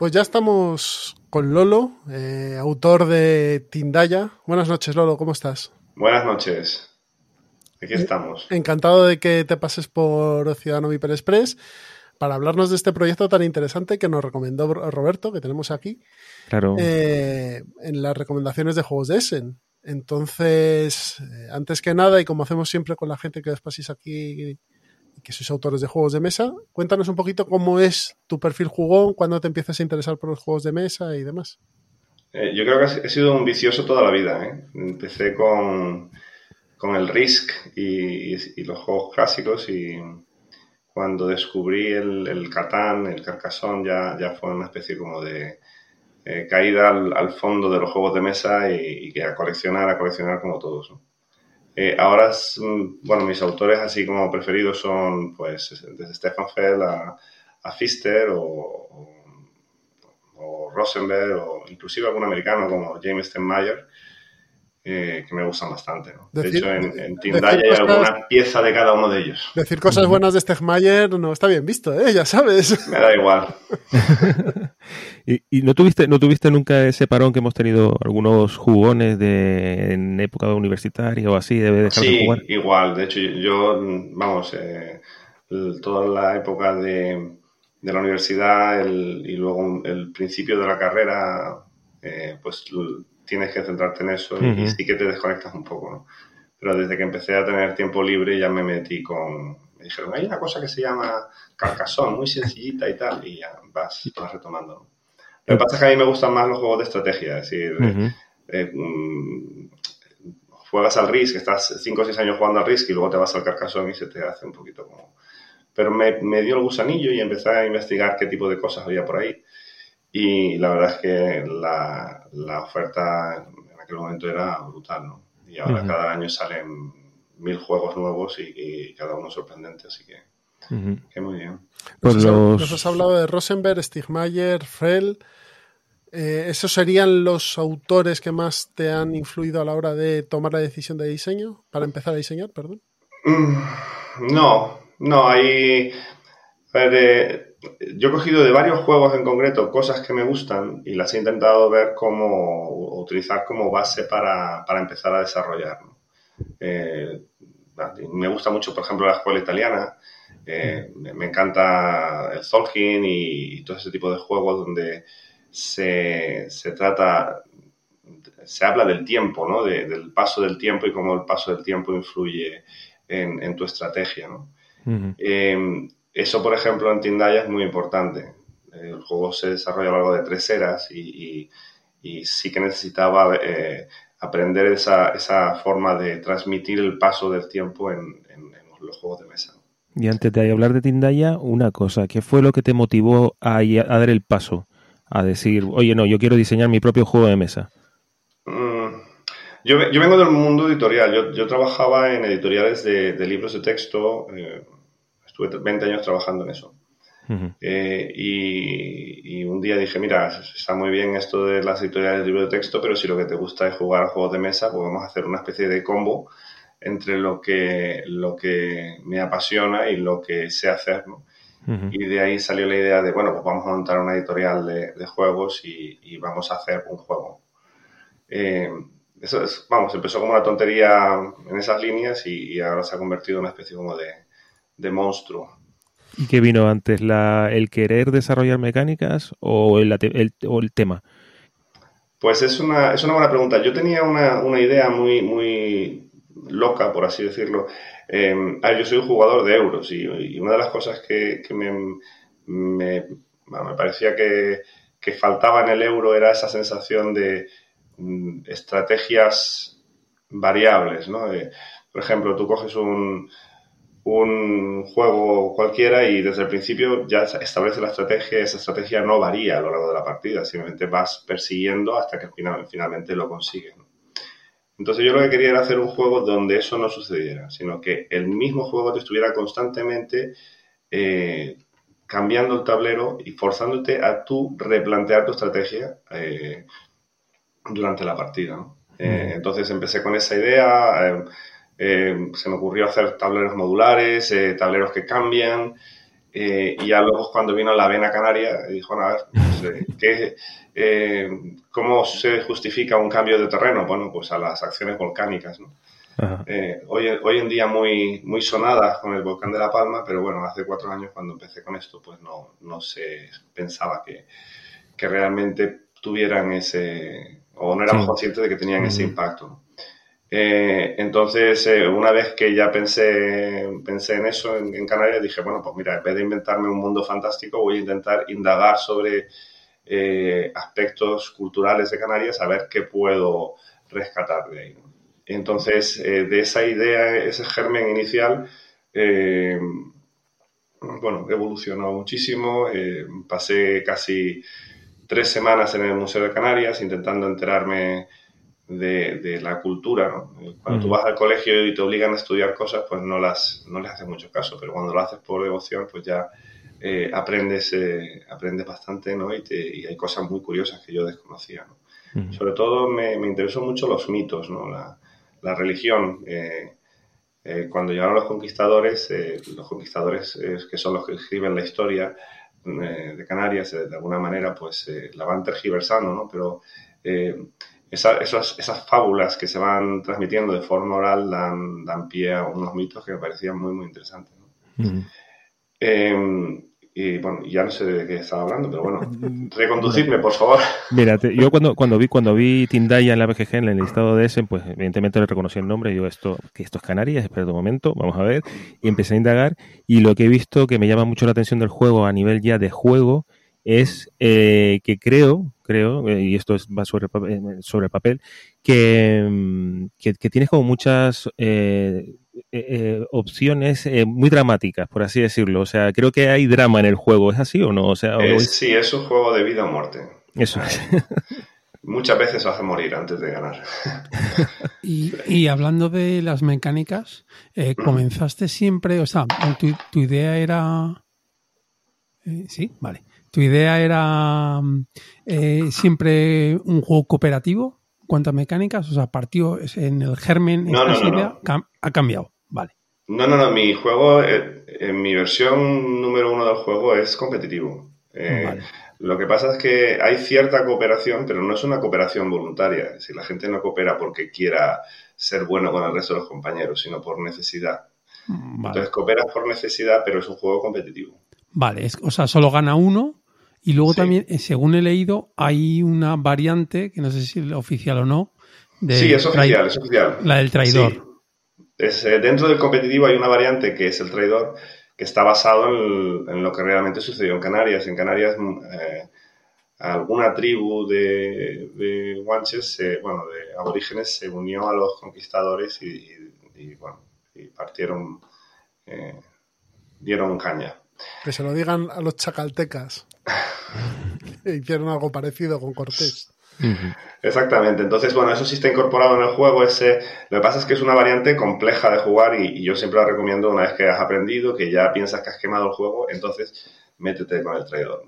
Pues ya estamos con Lolo, eh, autor de Tindaya. Buenas noches, Lolo, ¿cómo estás? Buenas noches. Aquí estamos. Encantado de que te pases por Ciudadano Viper Express para hablarnos de este proyecto tan interesante que nos recomendó Roberto, que tenemos aquí. Claro. Eh, en las recomendaciones de juegos de Essen. Entonces, eh, antes que nada, y como hacemos siempre con la gente que os paséis aquí que sois autores de juegos de mesa, cuéntanos un poquito cómo es tu perfil jugón, cuándo te empiezas a interesar por los juegos de mesa y demás. Eh, yo creo que he sido un vicioso toda la vida. ¿eh? Empecé con, con el Risk y, los juegos clásicos y cuando descubrí el, el Catán, el Carcassonne, ya, ya fue una especie como de eh, caída al, fondo de los juegos de mesa y, que a coleccionar, a coleccionar como todos. Ahora, bueno, mis autores así como preferidos son pues desde Stefan Feld a, a Pfister o Rosenberg o inclusive algún americano como James Stenmayer, eh, que me gustan bastante. de hecho, en, en Tindaya hay alguna pieza de cada uno de ellos. Decir cosas buenas de Stegmayer no está bien visto, ¿eh? ya sabes. Me da igual. ¿Y, no, tuviste, no tuviste nunca ese parón que hemos tenido algunos jugones de, en época universitaria o así? Debe dejar sí, de jugar. igual. De hecho, yo, vamos, eh, toda la época de de la universidad y luego el principio de la carrera, eh, pues tienes que centrarte en eso y, sí que te desconectas un poco, ¿no? Pero desde que empecé a tener tiempo libre ya me metí con... Me dijeron, hay una cosa que se llama Carcassonne, muy sencillita y tal, y ya vas, vas retomando. Lo que pasa es que a mí me gustan más los juegos de estrategia, es decir, eh, mm, juegas al Risk, estás 5 o 6 años jugando al Risk y luego te vas al Carcassonne y se te hace un poquito como pero me, dio el gusanillo y empecé a investigar qué tipo de cosas había por ahí. Y la verdad es que la, oferta en aquel momento era brutal, ¿no? Y ahora cada año salen mil juegos nuevos y, cada uno sorprendente, así que, muy bien. Pues nos, has hablado de Rosenberg, Stigmayer, Frell. Eh, ¿Esos serían los autores que más te han influido a la hora de tomar la decisión de diseño? Para empezar a diseñar, perdón. Mm, no, no, hay... yo he cogido de varios juegos en concreto cosas que me gustan y las he intentado ver cómo utilizar como base para, empezar a desarrollar. Eh, me gusta mucho, por ejemplo, la escuela italiana. Eh, me, encanta el Tolkien y, todo ese tipo de juegos donde se, trata, se habla del tiempo, ¿no? del paso del tiempo y cómo el paso del tiempo influye en, en tu estrategia. ¿no? Eso, por ejemplo, en Tindaya es muy importante. El juego se desarrolla a lo largo de tres eras y, sí que necesitaba eh, aprender esa, forma de transmitir el paso del tiempo en, los juegos de mesa. Y antes de hablar de Tindaya, una cosa, ¿qué fue lo que te motivó a, a dar el paso? A decir, oye, no, yo quiero diseñar mi propio juego de mesa. Mm, yo, vengo del mundo editorial. Yo, trabajaba en editoriales de, libros de texto. Eh, estuve 20 años trabajando en eso. Eh, y, un día dije, mira, está muy bien esto de las editoriales de libros de texto, pero si lo que te gusta es jugar juegos de mesa, pues vamos a hacer una especie de combo entre lo que, lo que me apasiona y lo que sé hacer. Y de ahí salió la idea de, bueno, pues vamos a montar una editorial de, juegos y, vamos a hacer un juego. Eh, eso es, vamos, empezó como una tontería en esas líneas y, ahora se ha convertido en una especie como de, monstruo. ¿Y qué vino antes? La, ¿El querer desarrollar mecánicas o el, el, tema? Pues es una, es una buena pregunta. Yo tenía una, idea muy, muy loca, por así decirlo. Eh, yo soy un jugador de euros y, una de las cosas que, me, me, parecía que, que faltaba en el euro era esa sensación de mm, estrategias variables, ¿no? Eh, por ejemplo, tú coges un, un juego cualquiera y desde el principio ya establece la estrategia, esa estrategia no varía a lo largo de la partida, simplemente vas persiguiendo hasta que finalmente lo consigues. Entonces yo lo que quería era hacer un juego donde eso no sucediera, sino que el mismo juego te estuviera constantemente eh, cambiando el tablero y forzándote a tú replantear tu estrategia eh, durante la partida. Eh, entonces empecé con esa idea eh, se me ocurrió hacer tableros modulares, eh, tableros que cambian. Eh, y ya luego cuando vino la vena canaria, dijo, a ver, pues, ¿cómo se justifica un cambio de terreno? Bueno, pues a las acciones volcánicas, ¿no? hoy, hoy en día muy, muy sonadas con el volcán de La Palma, pero bueno, hace cuatro años cuando empecé con esto, pues no, no se pensaba que, que realmente tuvieran ese, o no éramos conscientes de que tenían ese impacto. Eh, entonces, eh, una vez que ya pensé, pensé en eso en, Canarias, dije, bueno, pues mira, en vez de inventarme un mundo fantástico, voy a intentar indagar sobre eh, aspectos culturales de Canarias, a ver qué puedo rescatar de ahí. Entonces, de esa idea, ese germen inicial, bueno, evolucionó muchísimo. pasé casi tres semanas en el Museo de Canarias intentando enterarme de, la cultura, ¿no? Cuando tú vas al colegio y te obligan a estudiar cosas, pues no las no les haces mucho caso, pero cuando lo haces por devoción, pues ya eh, aprendes eh, aprendes bastante, ¿no? Y, y, hay cosas muy curiosas que yo desconocía, ¿no? Sobre todo me, me, interesó mucho los mitos, ¿no? La, la religión. Eh, cuando llegaron los conquistadores, los conquistadores que son los que escriben la historia de Canarias, de alguna manera, pues la van tergiversando, ¿no? Pero esas, esas fábulas que se van transmitiendo de forma oral dan, dan pie a unos mitos que me parecían muy, muy interesantes. Em, y bueno, ya no sé de qué estaba hablando, pero bueno, reconducirme, por favor. Mira, yo cuando, cuando vi cuando vi Tindaya en la BGG, en el listado de ese, pues evidentemente le reconocí el nombre y digo, esto, que esto es Canarias, espera un momento, vamos a ver. Y empecé a indagar y lo que he visto que me llama mucho la atención del juego a nivel ya de juego es eh, que creo, creo, eh, y esto es, va sobre, eh, sobre el papel, que, mm, que, tienes como muchas opciones muy dramáticas, por así decirlo. O sea, creo que hay drama en el juego, ¿es así o no? O sea, sí, es un juego de vida o muerte. Eso es. Muchas veces hace morir antes de ganar. y, y, hablando de las mecánicas, comenzaste siempre, o sea, tu, tu idea era... sí, vale ¿Tu idea era eh, siempre un juego cooperativo? ¿Cuántas mecánicas? O sea, partió en el germen, no, no, idea, ha cambiado. Vale. No, no, no. Mi juego, eh, en mi versión número uno del juego es competitivo. Eh, lo que pasa es que hay cierta cooperación, pero no es una cooperación voluntaria. Si la gente no coopera porque quiera ser bueno con el resto de los compañeros, sino por necesidad. Mm, Entonces cooperas por necesidad, pero es un juego competitivo. Vale, o sea, solo gana uno y luego también, eh, según he leído, hay una variante, que no sé si es oficial o no. De sí, es oficial, es oficial. La del traidor. Es, eh, dentro del competitivo hay una variante que es el traidor, que está basado en, lo que realmente sucedió en Canarias. En Canarias, mm, eh, alguna tribu de, de guanches, bueno, de aborígenes, se unió a los conquistadores y, bueno, y partieron, dieron caña. Que se lo digan a los chacaltecas. Hicieron algo parecido con Cortés. Exactamente, entonces bueno, eso sí está incorporado en el juego. Ese, lo que pasa es que es una variante compleja de jugar y, yo siempre la recomiendo una vez que has aprendido, que ya piensas que has quemado el juego, entonces métete con el traidor.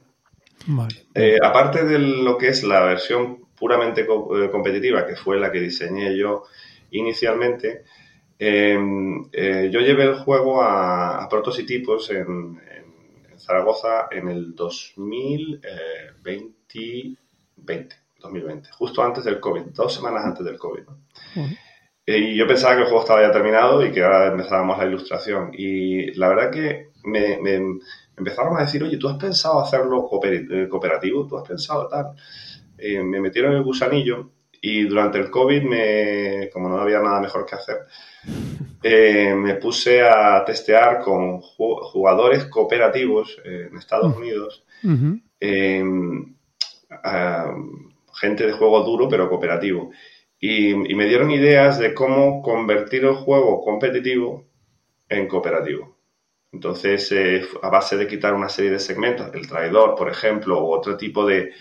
Eh, aparte de lo que es la versión puramente eh, competitiva, que fue la que diseñé yo inicialmente, em, eh, yo llevé el juego a, a prototipos en, Zaragoza en el 2020, 2020, justo antes del COVID, dos semanas antes del COVID. Y yo pensaba que el juego estaba ya terminado y que ahora empezábamos la ilustración. Y la verdad que me, empezaron a decir, oye, ¿tú has pensado hacerlo eh, cooperativo? ¿Tú has pensado tal? me metieron el gusanillo y durante el COVID, me, como no había nada mejor que hacer, eh, me puse a testear con jugadores cooperativos en Estados Unidos. Em, gente de juego duro pero cooperativo. Y, me dieron ideas de cómo convertir el juego competitivo en cooperativo. Entonces, eh, a base de quitar una serie de segmentos, el traidor, por ejemplo, u otro tipo de,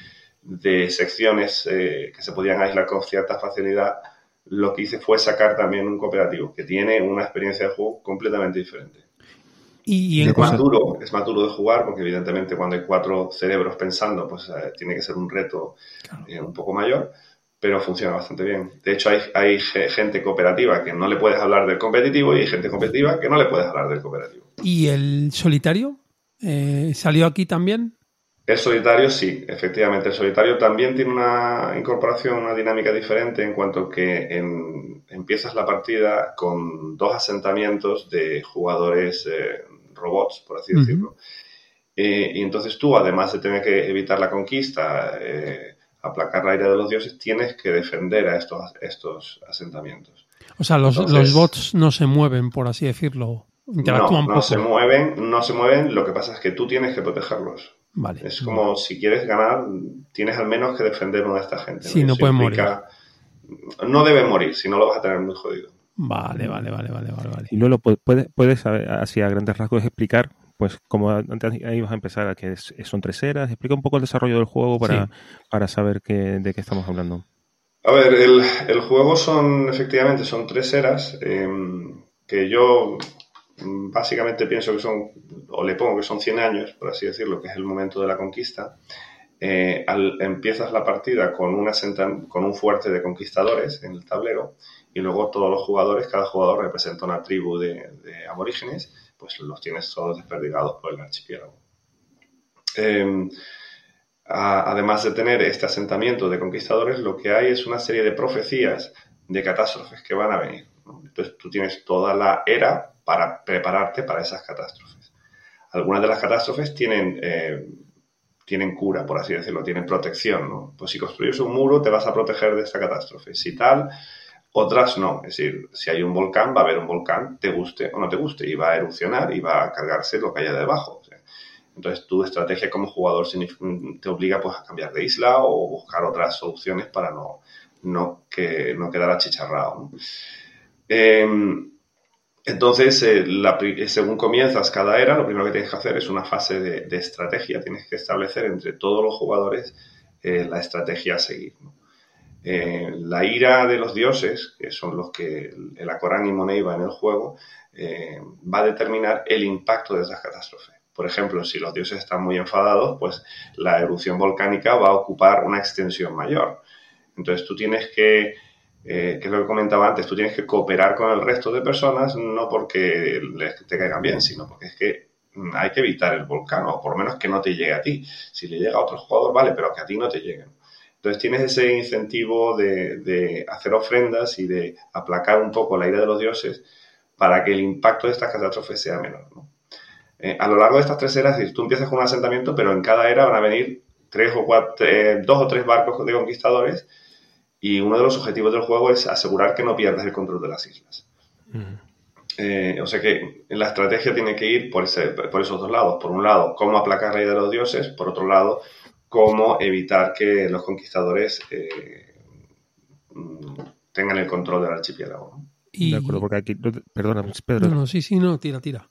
secciones eh, que se podían aislar con cierta facilidad, lo que hice fue sacar también un cooperativo que tiene una experiencia de juego completamente diferente. Y es, más duro, es más duro de jugar porque evidentemente cuando hay cuatro cerebros pensando, pues eh, tiene que ser un reto eh, un poco mayor, pero funciona bastante bien. De hecho, hay, hay gente cooperativa que no le puedes hablar del competitivo y hay gente competitiva que no le puedes hablar del cooperativo. ¿Y el solitario? Eh, ¿Salió aquí también? El solitario sí, efectivamente. El solitario también tiene una incorporación, una dinámica diferente en cuanto que empiezas la partida con dos asentamientos de jugadores eh, robots, por así decirlo. Eh, y entonces tú, además de tener que evitar la conquista, eh, aplacar la ira de los dioses, tienes que defender a estos, estos asentamientos. O sea, los, los bots no se mueven, por así decirlo. no, no se mueven, no se mueven. Lo que pasa es que tú tienes que protegerlos. Vale. Es como si quieres ganar, tienes al menos que defender a esta gente. Sí, no, pueden morir. No deben morir, si no lo vas a tener muy jodido. Vale, vale, vale, vale, vale. Y luego puedes, puedes así a grandes rasgos explicar, pues como antes ahí vas a empezar, a que son tres eras, explica un poco el desarrollo del juego para, para saber de qué estamos hablando. A ver, el, el juego son, efectivamente, son tres eras, em, que yo básicamente pienso que son, o le pongo que son 100 años, por así decirlo, que es el momento de la conquista. Eh, empiezas la partida con, una con un fuerte de conquistadores en el tablero y luego todos los jugadores, cada jugador representa una tribu de, aborígenes, pues los tienes todos desperdigados por el archipiélago. Em, además de tener este asentamiento de conquistadores, lo que hay es una serie de profecías de catástrofes que van a venir. Entonces tú tienes toda la era para prepararte para esas catástrofes. Algunas de las catástrofes tienen, eh, tienen cura, por así decirlo, tienen protección. ¿no? Pues si construyes un muro te vas a proteger de esta catástrofe. Si tal, otras no. Es decir, si hay un volcán, va a haber un volcán, te guste o no te guste, y va a erupcionar y va a cargarse lo que haya debajo. entonces tu estrategia como jugador te obliga pues, a cambiar de isla o buscar otras soluciones para no, no, que, no quedar achicharrado. Em, entonces, eh, eh, según comienzas cada era, lo primero que tienes que hacer es una fase de, estrategia. Tienes que establecer entre todos los jugadores eh, la estrategia a seguir. la ira de los dioses, que son los que el Acorán y Moneiva en el juego, va a determinar el impacto de esas catástrofes. Por ejemplo, si los dioses están muy enfadados, pues la erupción volcánica va a ocupar una extensión mayor. Entonces tú tienes que eh, que es lo que comentaba antes, tú tienes que cooperar con el resto de personas no porque te caigan bien, sino porque es que hay que evitar el volcán, o por lo menos que no te llegue a ti. Si le llega a otro jugador, vale, pero que a ti no te lleguen. Entonces tienes ese incentivo de, hacer ofrendas y de aplacar un poco la ira de los dioses para que el impacto de estas catástrofes sea menor. Eh, a lo largo de estas tres eras, tú empiezas con un asentamiento, pero en cada era van a venir tres o cuatro, eh, dos o tres barcos de conquistadores y uno de los objetivos del juego es asegurar que no pierdas el control de las islas. Eh, o sea que la estrategia tiene que ir por, por esos dos lados. Por un lado, cómo aplacar la idea de los dioses. Por otro lado, cómo evitar que los conquistadores eh, tengan el control del archipiélago. De acuerdo, porque aquí. Perdona, Pedro. No, no, sí, sí, no, tira, tira.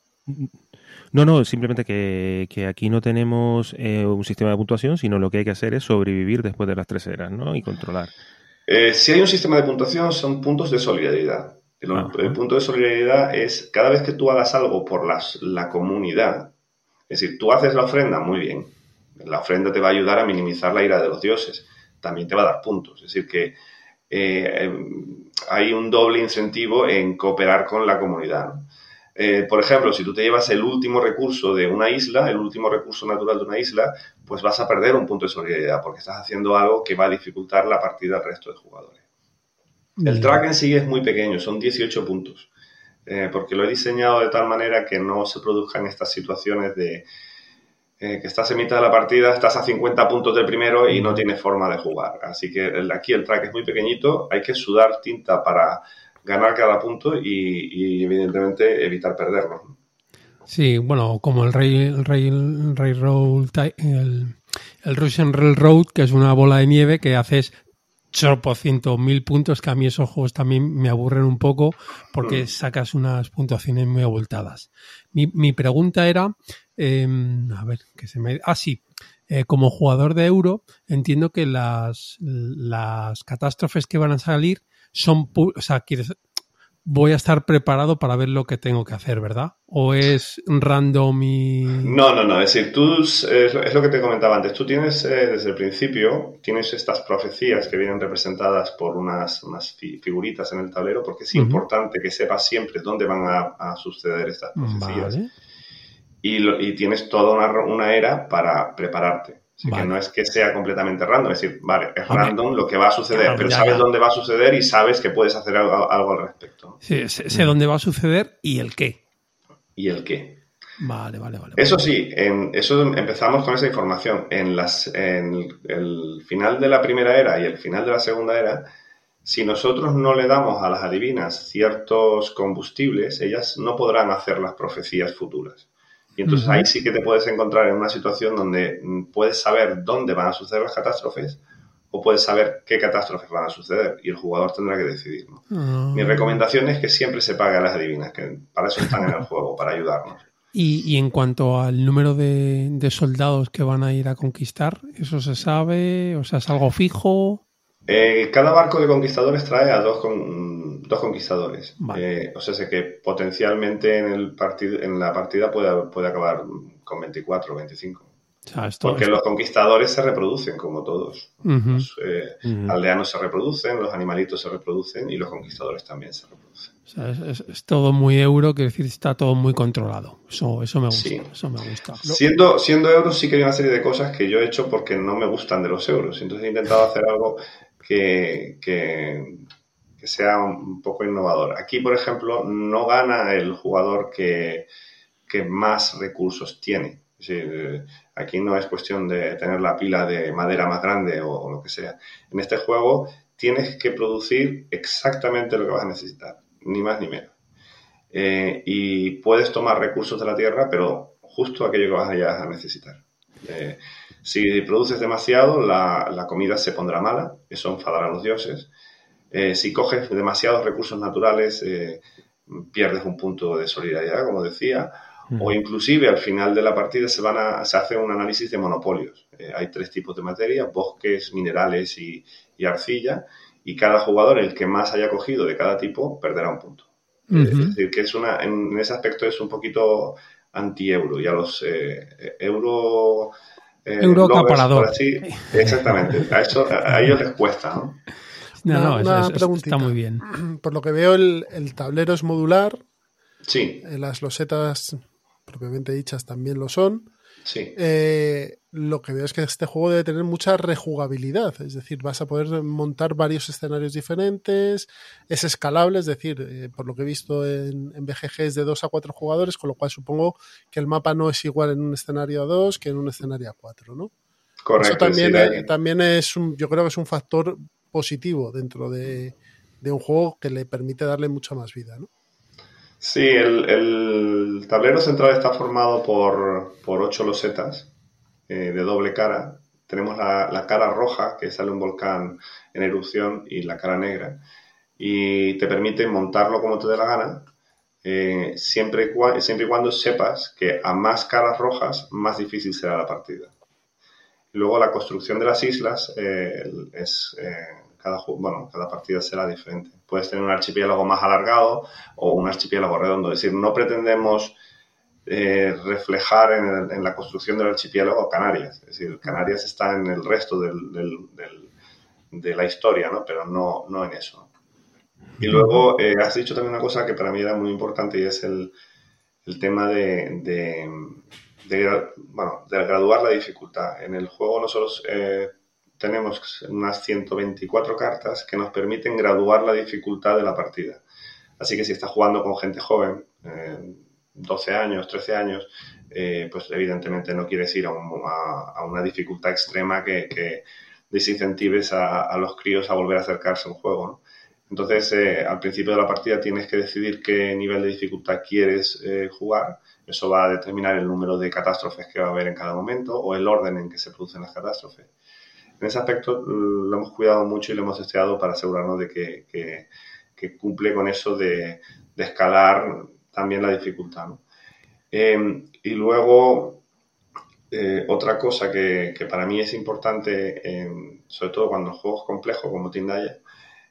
No, no, simplemente que, aquí no tenemos eh, un sistema de puntuación, sino lo que hay que hacer es sobrevivir después de las tres eras, ¿no? Y controlar. Eh, si hay un sistema de puntuación, son puntos de solidaridad. El, punto de solidaridad es cada vez que tú hagas algo por la comunidad, es decir, tú haces la ofrenda, muy bien. La ofrenda te va a ayudar a minimizar la ira de los dioses. También te va a dar puntos. Es decir, que eh, em, hay un doble incentivo en cooperar con la comunidad. Eh, por ejemplo, si tú te llevas el último recurso de una isla, el último recurso natural de una isla, pues vas a perder un punto de solidaridad porque estás haciendo algo que va a dificultar la partida al resto de jugadores. El track en sí es muy pequeño, son 18 puntos, eh, porque lo he diseñado de tal manera que no se produzcan estas situaciones de eh, que estás en mitad de la partida, estás a 50 puntos del primero y no tienes forma de jugar. Así que aquí el track es muy pequeñito, hay que sudar tinta para ganar cada punto y, evidentemente evitar perderlo. Sí, bueno, como el Rey, el Rey, el Rey Roll, el el Russian Railroad, que es una bola de nieve que haces ciento mil puntos, que a mí esos juegos también me aburren un poco porque sacas unas puntuaciones muy abultadas. Mi, mi pregunta era, em, a ver, que se me... Ah, sí, eh, como jugador de euro, entiendo que las, las catástrofes que van a salir son, o sea, quieres, voy a estar preparado para ver lo que tengo que hacer, ¿verdad? ¿O es random y...? No, no, no. Es decir, tú, es, lo que te comentaba antes. Tú tienes, eh, desde el principio, tienes estas profecías que vienen representadas por unas, unas figuritas en el tablero, porque es importante que sepas siempre dónde van a, suceder estas profecías. Y, y, tienes toda una, una era para prepararte. Así que no es que sea completamente random, es decir, vale, es random lo que va a suceder, pero sabes dónde va a suceder y sabes que puedes hacer algo, al respecto. Sí, sé, dónde va a suceder y el qué. Y el qué. Vale, vale, vale. Eso sí, en, eso empezamos con esa información. En, las, en el final de la primera era y el final de la segunda era, si nosotros no le damos a las adivinas ciertos combustibles, ellas no podrán hacer las profecías futuras. Y entonces ahí sí que te puedes encontrar en una situación donde mm, puedes saber dónde van a suceder las catástrofes o puedes saber qué catástrofes van a suceder y el jugador tendrá que decidir. Ah. Mi recomendación es que siempre se pague a las adivinas, que para eso están en el juego, para ayudarnos. Y, en cuanto al número de, soldados que van a ir a conquistar, ¿eso se sabe? O sea, ¿es algo fijo? Eh, cada barco de conquistadores trae a dos, con, dos conquistadores. Eh, o sea, sé que potencialmente en, el partido, en la partida puede, puede acabar con 24 o 25. Porque los conquistadores se reproducen como todos. Los eh, aldeanos se reproducen, los animalitos se reproducen y los conquistadores también se reproducen. O sea, es, todo muy euro, que decir, está todo muy controlado. Eso, eso me gusta. Eso me gusta. Siendo, siendo euros sí que hay una serie de cosas que yo he hecho porque no me gustan de los euros. Entonces he intentado hacer algo que, que, sea un poco innovador. Aquí, por ejemplo, no gana el jugador que, que más recursos tiene. aquí no es cuestión de tener la pila de madera más grande o, lo que sea. En este juego tienes que producir exactamente lo que vas a necesitar, ni más ni menos. Eh, y puedes tomar recursos de la tierra, pero justo aquello que vas a necesitar. Eh, si produces demasiado, la, comida se pondrá mala, eso enfadará a los dioses. Eh, si coges demasiados recursos naturales, eh, pierdes un punto de solidaridad, como decía. O inclusive al final de la partida se, van a, se hace un análisis de monopolios. Eh, hay tres tipos de materia, bosques, minerales y, arcilla. Y cada jugador, el que más haya cogido de cada tipo, perderá un punto. Es decir, que es una, en ese aspecto es un poquito anti-euro. Y a los euro eh, Eurocaparador. exactamente. A, eso, a ellos les cuesta, ¿no? No, no, está muy bien. Por lo que veo, el, tablero es modular. Sí. Eh, las losetas propiamente dichas también lo son. Sí. Eh, lo que veo es que este juego debe tener mucha rejugabilidad, es decir, vas a poder montar varios escenarios diferentes, es escalable, es decir, eh, por lo que he visto en, BGG es de 2 a 4 jugadores, con lo cual supongo que el mapa no es igual en un escenario a 2 que en un escenario a 4, ¿no? Correcto. Eso también, también es un, yo creo que es un factor positivo dentro de, un juego que le permite darle mucha más vida, ¿no? Sí, el, tablero central está formado por, por ocho losetas eh, de doble cara. Tenemos la, cara roja, que sale un volcán en erupción, y la cara negra. Y te permite montarlo como te dé la gana, eh, siempre, siempre y cuando sepas que a más caras rojas, más difícil será la partida. Luego la construcción de las islas eh, es cada, bueno, cada partida será diferente. Puedes tener un archipiélago más alargado o un archipiélago redondo. Es decir, no pretendemos eh, reflejar en, la construcción del archipiélago Canarias. Es decir, Canarias está en el resto de la historia, ¿no? pero no, no en eso. Y luego eh, has dicho también una cosa que para mí era muy importante y es el, tema de, de, bueno, de graduar la dificultad. En el juego nosotros eh, tenemos unas 124 cartas que nos permiten graduar la dificultad de la partida. Así que si estás jugando con gente joven, 12 eh, años, 13 años, eh, pues evidentemente no quieres ir a, una dificultad extrema que, que desincentives a, los críos a volver a acercarse a un juego. Entonces, eh, al principio de la partida tienes que decidir qué nivel de dificultad quieres eh, jugar. Eso va a determinar el número de catástrofes que va a haber en cada momento o el orden en que se producen las catástrofes. En ese aspecto lo hemos cuidado mucho y lo hemos estudiado para asegurarnos de que, cumple con eso de, escalar también la dificultad. Em, y luego, eh, otra cosa que, para mí es importante, sobre todo cuando juegos complejos como Tindaya,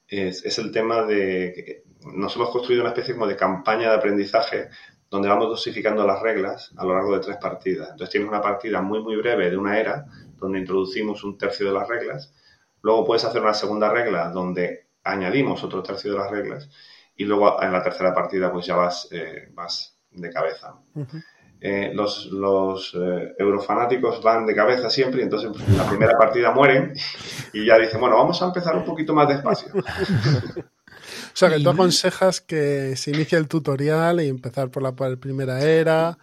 es, es, el tema de que nos hemos construido una especie como de campaña de aprendizaje donde vamos dosificando las reglas a lo largo de tres partidas. Entonces tienes una partida muy, muy breve de una era, donde introducimos un tercio de las reglas. Luego puedes hacer una segunda regla donde añadimos otro tercio de las reglas. Y luego en la tercera partida pues ya vas, eh, vas de cabeza. Eh, los, los eh, eurofanáticos van de cabeza siempre y entonces en la primera partida mueren y ya dicen, bueno, vamos a empezar un poquito más despacio. O sea, que tú aconsejas que se inicie el tutorial y empezar por la, primera era.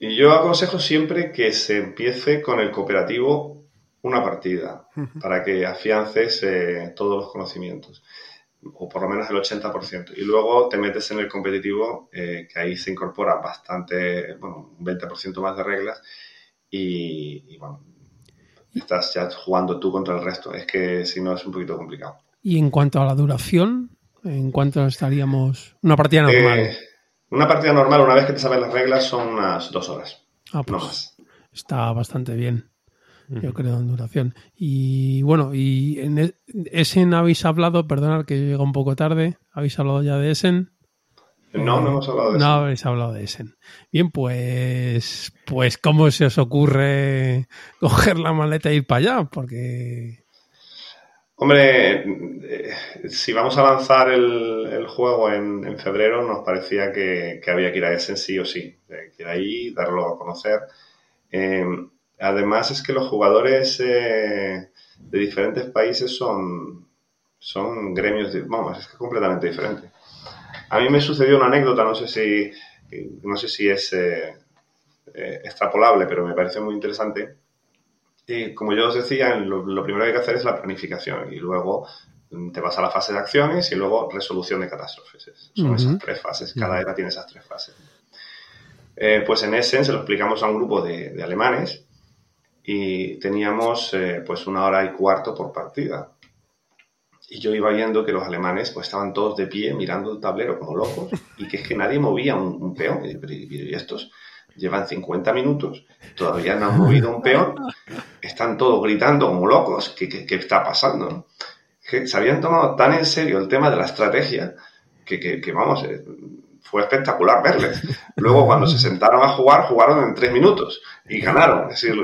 Y yo aconsejo siempre que se empiece con el cooperativo una partida para que afiances eh, todos los conocimientos o por lo menos el 80%. Y luego te metes en el competitivo, eh, que ahí se incorpora bastante, bueno, un 20% más de reglas y, y, bueno, estás ya jugando tú contra el resto. Es que si no es un poquito complicado. Y en cuanto a la duración, ¿En cuánto estaríamos? Una partida normal. Eh, una partida normal, una vez que te sabes las reglas, son unas dos horas. Ah, pues Está bastante bien, yo creo, en duración. Y bueno, y en e, Essen habéis hablado, perdonad que llega un poco tarde, ¿habéis hablado ya de Essen? No, no hemos hablado de Essen. No habéis hablado de Essen. Bien, pues, pues, ¿cómo se os ocurre coger la maleta e ir para allá? Porque Hombre, eh, si vamos a lanzar el, juego en, febrero, nos parecía que, había que ir a Essen sí o sí, que ir ahí, darlo a conocer. Eh, además es que los jugadores eh, de diferentes países son, son gremios, de, vamos, es que completamente diferente. A mí me sucedió una anécdota, no sé si, no sé si es extrapolable, pero me parece muy interesante como yo os decía, lo, primero que hay que hacer es la planificación y luego te vas a la fase de acciones y luego resolución de catástrofes. Son esas tres fases, cada era tiene esas tres fases. Eh, pues en Essen se lo explicamos a un grupo de, alemanes y teníamos eh, pues una hora y cuarto por partida. Y yo iba viendo que los alemanes pues estaban todos de pie mirando el tablero como locos y que es que nadie movía un, peón. y estos? Llevan 50 minutos, todavía no han movido un peón, están todos gritando como locos, ¿qué, está pasando? Que se habían tomado tan en serio el tema de la estrategia que, vamos, eh, fue espectacular verles. Luego, cuando se sentaron a jugar, jugaron en tres minutos y ganaron. Decir,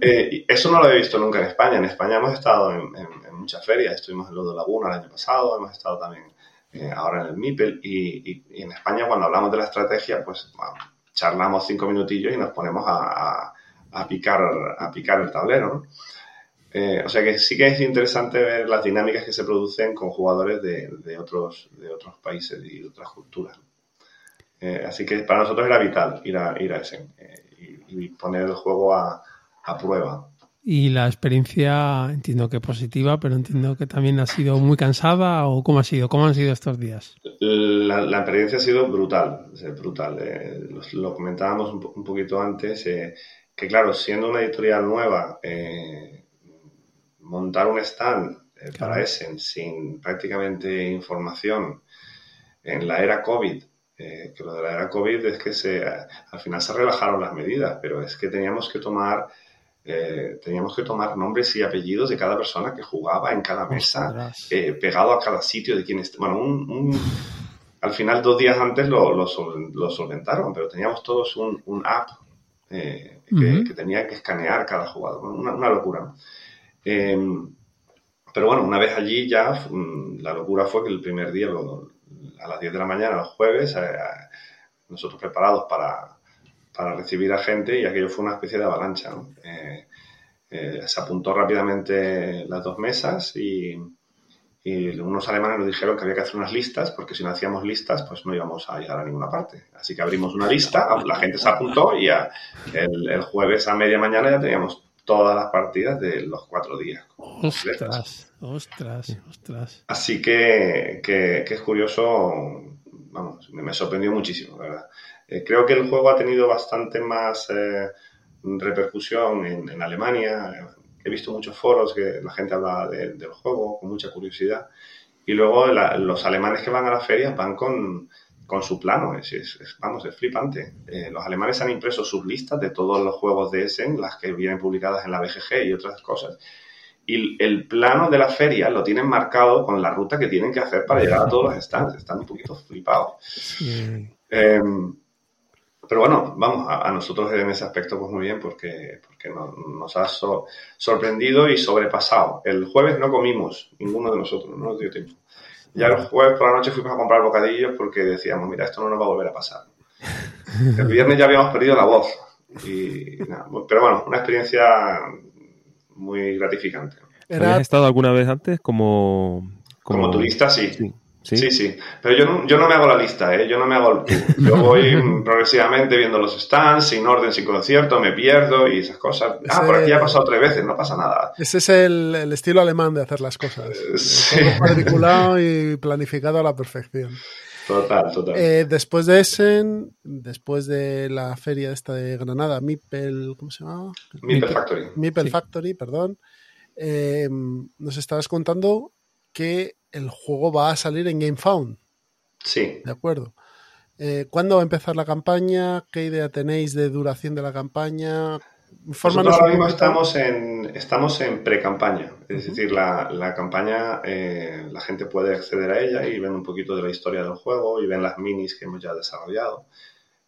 eh, eso no lo he visto nunca en España. En España hemos estado en, muchas ferias. Estuvimos en Lodo Laguna el año pasado, hemos estado también eh, ahora en el MIPEL. Y, y, en España, cuando hablamos de la estrategia, pues charlamos cinco minutillos y nos ponemos a, picar, a picar el tablero. Eh, o sea que sí que es interesante ver las dinámicas que se producen con jugadores de, otros, de otros países y de otras culturas. Eh, así que para nosotros era vital ir a, ir a ese eh, y, poner el juego a, prueba. Y la experiencia entiendo que positiva, pero entiendo que también ha sido muy cansada o cómo ha sido, cómo han sido estos días. La, experiencia ha sido brutal, brutal. Eh, lo, comentábamos un, poquito antes, eh, que claro, siendo una editorial nueva, eh, montar un stand para Essen sin prácticamente información en la era COVID, que lo de la era COVID es que se, al final se relajaron las medidas, pero es que teníamos que tomar eh, teníamos que tomar nombres y apellidos de cada persona que jugaba en cada mesa, eh, pegado a cada sitio de quien Bueno, un, al final, dos días antes lo, lo, solventaron, pero teníamos todos un, un app eh, que, tenía que escanear cada jugador. Una, una locura. Em, pero bueno, una vez allí ya mm, la locura fue que el primer día, a las 10 de la mañana, los jueves, nosotros preparados para, para recibir a gente y aquello fue una especie de avalancha. Eh, eh, se apuntó rápidamente las dos mesas y, unos alemanes nos dijeron que había que hacer unas listas porque si no hacíamos listas pues no íbamos a llegar a ninguna parte. Así que abrimos una lista, la gente se apuntó y el, jueves a media mañana ya teníamos todas las partidas de los cuatro días. Ostras, ostras, ostras. Así que, que, es curioso, vamos, me sorprendió muchísimo, ¿verdad? Eh, creo que el juego ha tenido bastante más eh, repercusión en, Alemania. He visto muchos foros que la gente habla del juego con mucha curiosidad. Y luego los alemanes que van a las ferias van con, con su plano. Es, vamos, es flipante. Eh, los alemanes han impreso sus listas de todos los juegos de Essen, las que vienen publicadas en la BGG y otras cosas. Y el plano de la feria lo tienen marcado con la ruta que tienen que hacer para llegar a todos los stands. Están un poquito flipados. Em, pero bueno, vamos, a, nosotros en ese aspecto pues muy bien porque, porque nos, ha sorprendido y sobrepasado. El jueves no comimos, ninguno de nosotros, no nos dio tiempo. Ya el jueves por la noche fuimos a comprar bocadillos porque decíamos, mira, esto no nos va a volver a pasar. El viernes ya habíamos perdido la voz. Y, pero bueno, una experiencia muy gratificante. ¿Has estado alguna vez antes como, como... turista? sí. Sí, sí. Pero yo no, yo no me hago la lista, ¿eh? Yo no me hago el Yo voy progresivamente viendo los stands, sin orden, sin concierto, me pierdo y esas cosas. Ah, por aquí ya ha pasado tres veces, no pasa nada. Ese es el, estilo alemán de hacer las cosas. Sí. cuadriculado y planificado a la perfección. Total, total. Eh, después de Essen, después de la feria esta de Granada, Mipel, ¿cómo se llama? Mipel Factory. Mipel Factory, perdón. Eh, nos estabas contando que el juego va a salir en GameFound. Sí. De acuerdo. Eh, ¿Cuándo va a empezar la campaña? ¿Qué idea tenéis de duración de la campaña? ahora mismo estamos en, estamos en pre-campaña. Es decir, la, campaña, eh, la gente puede acceder a ella y ven un poquito de la historia del juego y ven las minis que hemos ya desarrollado.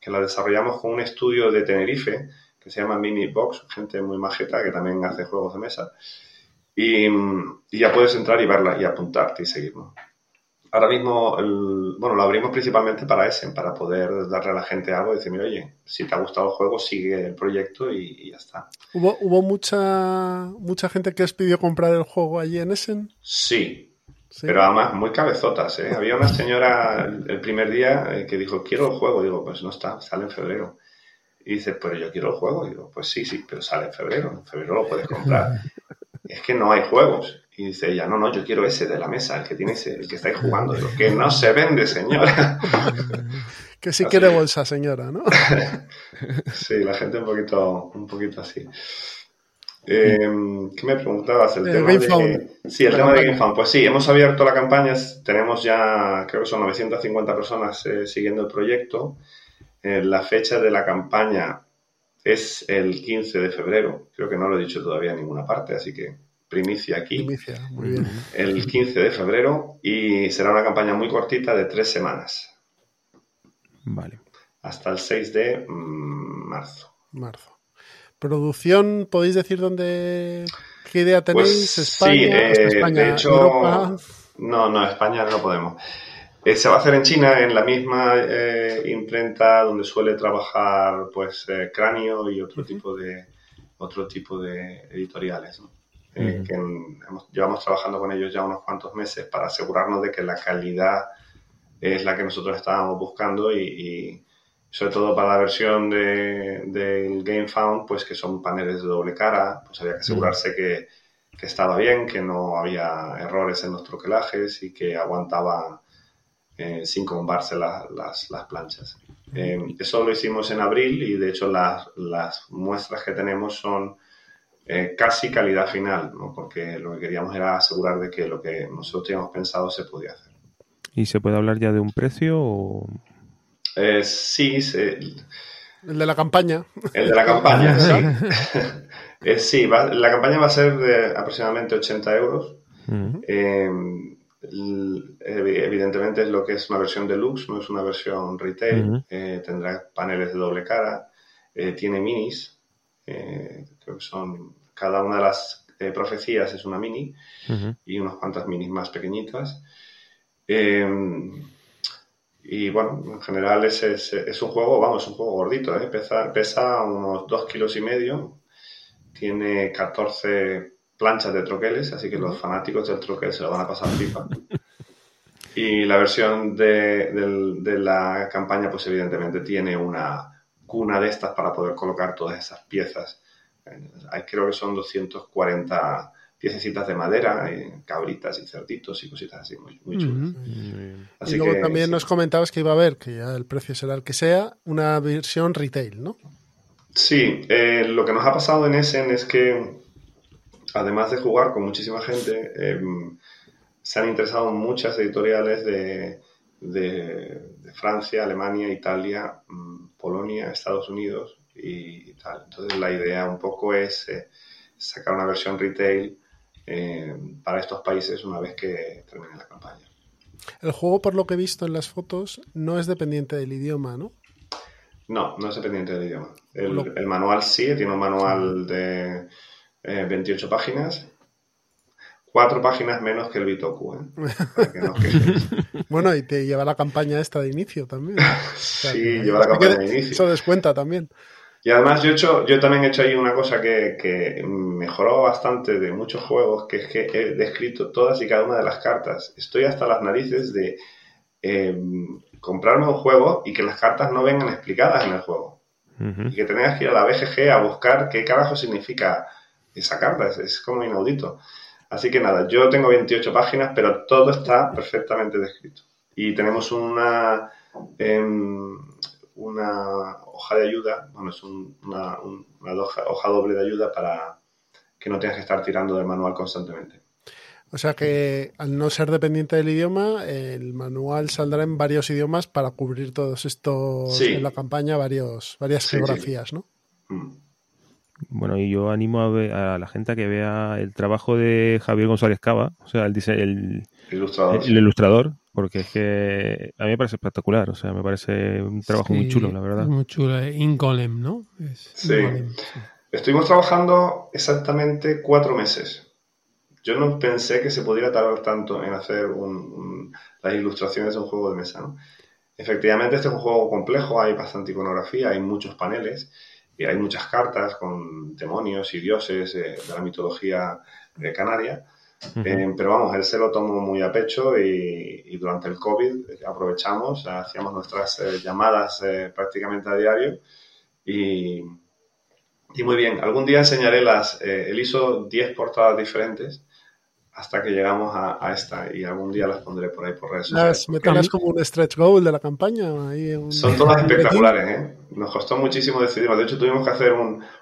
Que la desarrollamos con un estudio de Tenerife que se llama Mini Box, gente muy majeta que también hace juegos de mesa. Y, ya puedes entrar y verla y apuntarte y seguirnos. Ahora mismo, bueno, lo abrimos principalmente para ese, para poder darle a la gente algo y decir, oye, si te ha gustado el juego, sigue el proyecto y, ya está. ¿Hubo, ¿Hubo mucha mucha gente que os pidió comprar el juego allí en Essen? Sí, pero además muy cabezotas. ¿eh? Había una señora el primer día eh, que dijo, quiero el juego. Digo, pues no está, sale en febrero. Y dice, pero yo quiero el juego. Digo, pues sí, sí, pero sale en febrero. En febrero lo puedes comprar. es que no hay juegos. Y dice ella, no, no, yo quiero ese de la mesa, el que tiene ese, el que estáis jugando. Digo, que no se vende, señora. que sí quiere bolsa, señora, ¿no? sí, la gente un poquito, un poquito así. Eh, ¿Qué me preguntabas? El, tema de, sí, el tema de GameFound. Pues sí, hemos abierto la campaña, tenemos ya, creo que son 950 personas eh, siguiendo el proyecto. Eh, la fecha de la campaña es el 15 de febrero. Creo que no lo he dicho todavía en ninguna parte, así que primicia aquí. Primicia, muy bien. El 15 de febrero y será una campaña muy cortita de tres semanas. Vale. Hasta el 6 de mm, marzo. Marzo. ¿Producción? ¿Podéis decir dónde, qué idea tenéis? Pues ¿España? Sí, eh, España de hecho, no, no, España no podemos. Eh, se va a hacer en China, en la misma eh, imprenta donde suele trabajar pues eh, Cráneo y otro tipo de otro tipo de editoriales. que llevamos trabajando con ellos ya unos cuantos meses para asegurarnos de que la calidad es la que nosotros estábamos buscando y, sobre todo para la versión del de, GameFound, pues que son paneles de doble cara, pues había que asegurarse que, que estaba bien, que no había errores en los troquelajes y que aguantaba eh, sin combarse las, las, planchas. Eh, eso lo hicimos en abril y de hecho las, las muestras que tenemos son eh, casi calidad final, ¿no? porque lo que queríamos era asegurar de que lo que nosotros teníamos pensado se podía hacer. ¿Y se puede hablar ya de un precio? O... sí, el de la campaña. El de la campaña, sí. sí, la campaña va a ser de aproximadamente 80 euros. Evidentemente es lo que es una versión deluxe, no es una versión retail. Eh, tendrá paneles de doble cara, eh, tiene minis, eh, creo que son cada una de las profecías es una mini y unas cuantas minis más pequeñitas. y bueno, en general es, es, un juego, vamos, es un juego gordito, pesa, pesa unos 2 kilos y medio, tiene 14 planchas de troqueles, así que los fanáticos del troquel se lo van a pasar pipa. Y la versión de, la campaña, pues evidentemente tiene una cuna de estas para poder colocar todas esas piezas creo que son 240 piececitas de madera, cabritas y cerditos y cositas así muy, muy chulas. y luego también nos comentabas que iba a haber, que ya el precio será el que sea, una versión retail, ¿no? Sí, eh, lo que nos ha pasado en Essen es que, además de jugar con muchísima gente, em, se han interesado muchas editoriales de, Francia, Alemania, Italia, mm, Polonia, Estados Unidos y, tal. Entonces la idea un poco es eh, sacar una versión retail eh, para estos países una vez que termine la campaña. El juego, por lo que he visto en las fotos, no es dependiente del idioma, ¿no? No, no es dependiente del idioma. El, manual sí, tiene un manual de 28 eh, páginas. Cuatro páginas menos que el Bitoku, ¿eh? bueno, y te lleva la campaña esta de inicio también. sí, lleva la campaña de inicio. Eso descuenta también. Y además yo, he hecho, yo también he hecho ahí una cosa que, que, mejoró bastante de muchos juegos, que es que he descrito todas y cada una de las cartas. Estoy hasta las narices de eh, comprarme un juego y que las cartas no vengan explicadas en el juego. Y que tengas que ir a la BGG a buscar qué carajo significa esa carta. Es, como inaudito. Así que nada, yo tengo 28 páginas, pero todo está perfectamente descrito. Y tenemos una, em, una hoja de ayuda, bueno, es una, hoja doble de ayuda para que no tengas que estar tirando del manual constantemente. O sea que al no ser dependiente del idioma, el manual saldrá en varios idiomas para cubrir todos estos en la campaña, varios, varias geografías, ¿no? Mm. Bueno, y yo animo a, a, la gente a que vea el trabajo de Javier González Cava, o sea, el, el, ilustrador, el, ilustrador, porque es que a mí me parece espectacular, o sea, me parece un trabajo muy chulo, la verdad. Muy chulo, Ingolem, ¿no? sí. Estuvimos trabajando exactamente cuatro meses yo no pensé que se pudiera tardar tanto en hacer las ilustraciones de un juego de mesa. ¿no? Efectivamente, este es un juego complejo, hay bastante iconografía, hay muchos paneles, hay muchas cartas con demonios y dioses de la mitología de canaria. Eh, pero vamos, él se lo tomó muy a pecho y, durante el COVID aprovechamos, hacíamos nuestras eh, llamadas eh, prácticamente a diario y, y, muy bien. Algún día enseñaré las, él hizo 10 portadas diferentes hasta que llegamos a, esta y algún día las pondré por ahí por redes sociales. Las como un stretch goal de la campaña. Son todas espectaculares, ¿eh? Nos costó muchísimo decidirnos. De hecho, tuvimos que hacer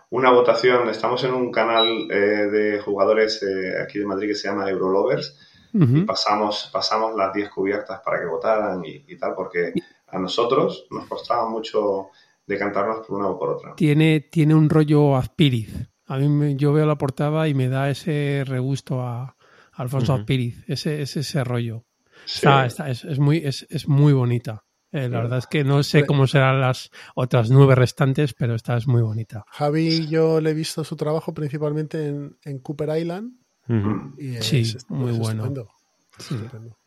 una votación. Estamos en un canal eh, de jugadores eh, aquí de Madrid que se llama Eurolovers y pasamos, pasamos las 10 cubiertas para que votaran y, tal, porque a nosotros nos costaba mucho decantarnos por una o por otra. Tiene, tiene un rollo Aspiriz. A mí yo veo la portada y me da ese regusto a, Alfonso uh ese, ese, rollo. es, muy, es, muy bonita. Eh, la verdad es que no sé cómo serán las otras nueve restantes, pero esta es muy bonita. Javi, yo le he visto su trabajo principalmente en, Cooper Island. sí, muy bueno.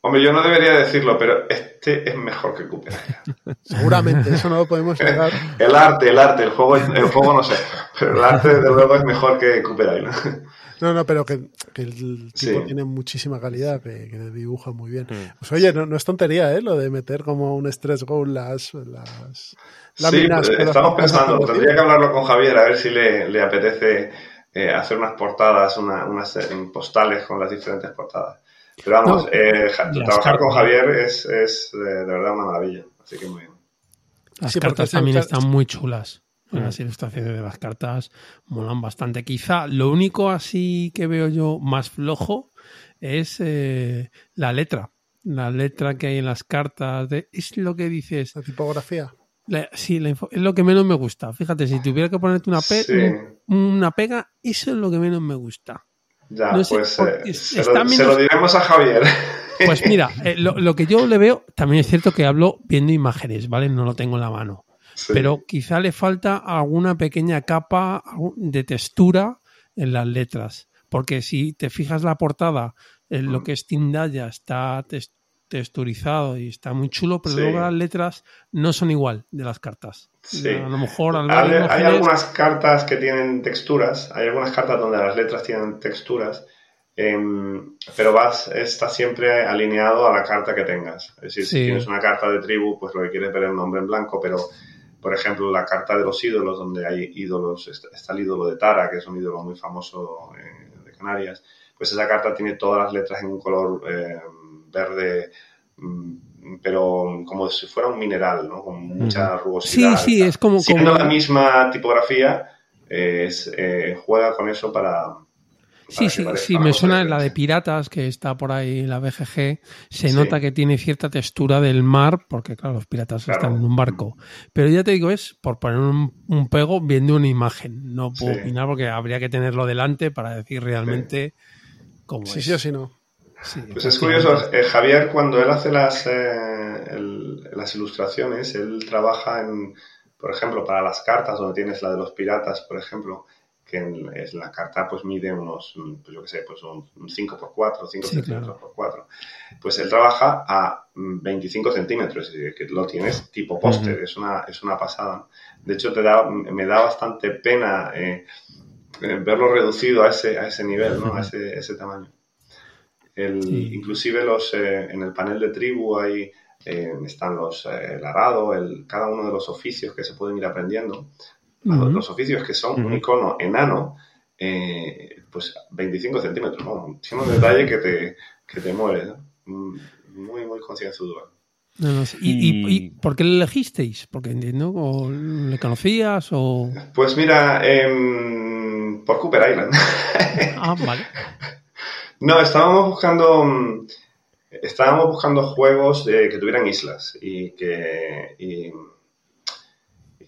Hombre, yo no debería decirlo, pero este es mejor que Cooper Island. Seguramente, eso no lo podemos negar. el arte, el arte, el juego, el juego no sé, pero el arte desde luego es mejor que Cooper Island. No, no, pero que, el tipo tiene muchísima calidad, que, dibuja muy bien. Mm. Pues oye, no, es tontería, ¿eh? Lo de meter como un stress goal las, las láminas. Sí, estamos pensando, tendría que hablarlo con Javier a ver si le, apetece eh, hacer unas portadas, unas postales con las diferentes portadas. Pero vamos, eh, trabajar con Javier es, es de, verdad una maravilla. Así que muy bien. Las cartas también están muy chulas. Las ilustraciones de las cartas molan bastante. Quizá lo único así que veo yo más flojo es eh, la letra. La letra que hay en las cartas. De, es lo que dices. La tipografía. sí, es lo que menos me gusta. Fíjate, si tuviera que ponerte una, una pega, eso es lo que menos me gusta. Ya, pues eh, se, lo, diremos a Javier. Pues mira, eh, lo, lo, que yo le veo, también es cierto que hablo viendo imágenes, ¿vale? No lo tengo en la mano pero quizá le falta alguna pequeña capa de textura en las letras. Porque si te fijas la portada, en lo mm. que es Tindaya está texturizado y está muy chulo, pero luego las letras no son igual de las cartas. A lo mejor hay, hay, algunas cartas que tienen texturas, hay algunas cartas donde las letras tienen texturas, em, pero vas, está siempre alineado a la carta que tengas. Es decir, si tienes una carta de tribu, pues lo que quieres ver es un nombre en blanco, pero por ejemplo, la carta de los ídolos, donde hay ídolos, está el ídolo de Tara, que es un ídolo muy famoso eh, de Canarias, pues esa carta tiene todas las letras en un color eh, verde, mm, pero como si fuera un mineral, ¿no? Con mucha rugosidad. Sí, sí, es como... Siendo la misma tipografía, es, juega con eso para, Sí, sí, sí, me suena la de Piratas, que está por ahí en la BGG. Se nota que tiene cierta textura del mar, porque claro, los piratas están en un barco. Pero ya te digo, es por poner un, pego viendo una imagen. No puedo opinar porque habría que tenerlo delante para decir realmente cómo es. Sí, sí o sí no. pues es curioso, eh, Javier cuando él hace las, eh, las ilustraciones, él trabaja en, por ejemplo, para las cartas, donde tienes la de los piratas, por ejemplo, que en, la carta pues mide unos, pues yo qué sé, pues un, 5x4, 5 centímetros por 4. Pues él trabaja a 25 centímetros, que lo tienes tipo póster, es, una, es una pasada. De hecho, te da, me da bastante pena eh, eh, verlo reducido a ese, a ese nivel, ¿no? a ese, ese tamaño. El, Inclusive los, eh, en el panel de tribu hay, están los, el arado, el, cada uno de los oficios que se pueden ir aprendiendo los oficios que son un icono enano, eh, pues 25 centímetros, ¿no? Tiene un detalle que te, que te muere, mm, Muy, muy concienzudo. ¿Y, por qué le elegisteis? Porque entiendo, o le conocías o... Pues mira, em, por Cooper Island. ah, vale. No, estábamos buscando... Mm, estábamos buscando juegos que tuvieran islas y que... Y,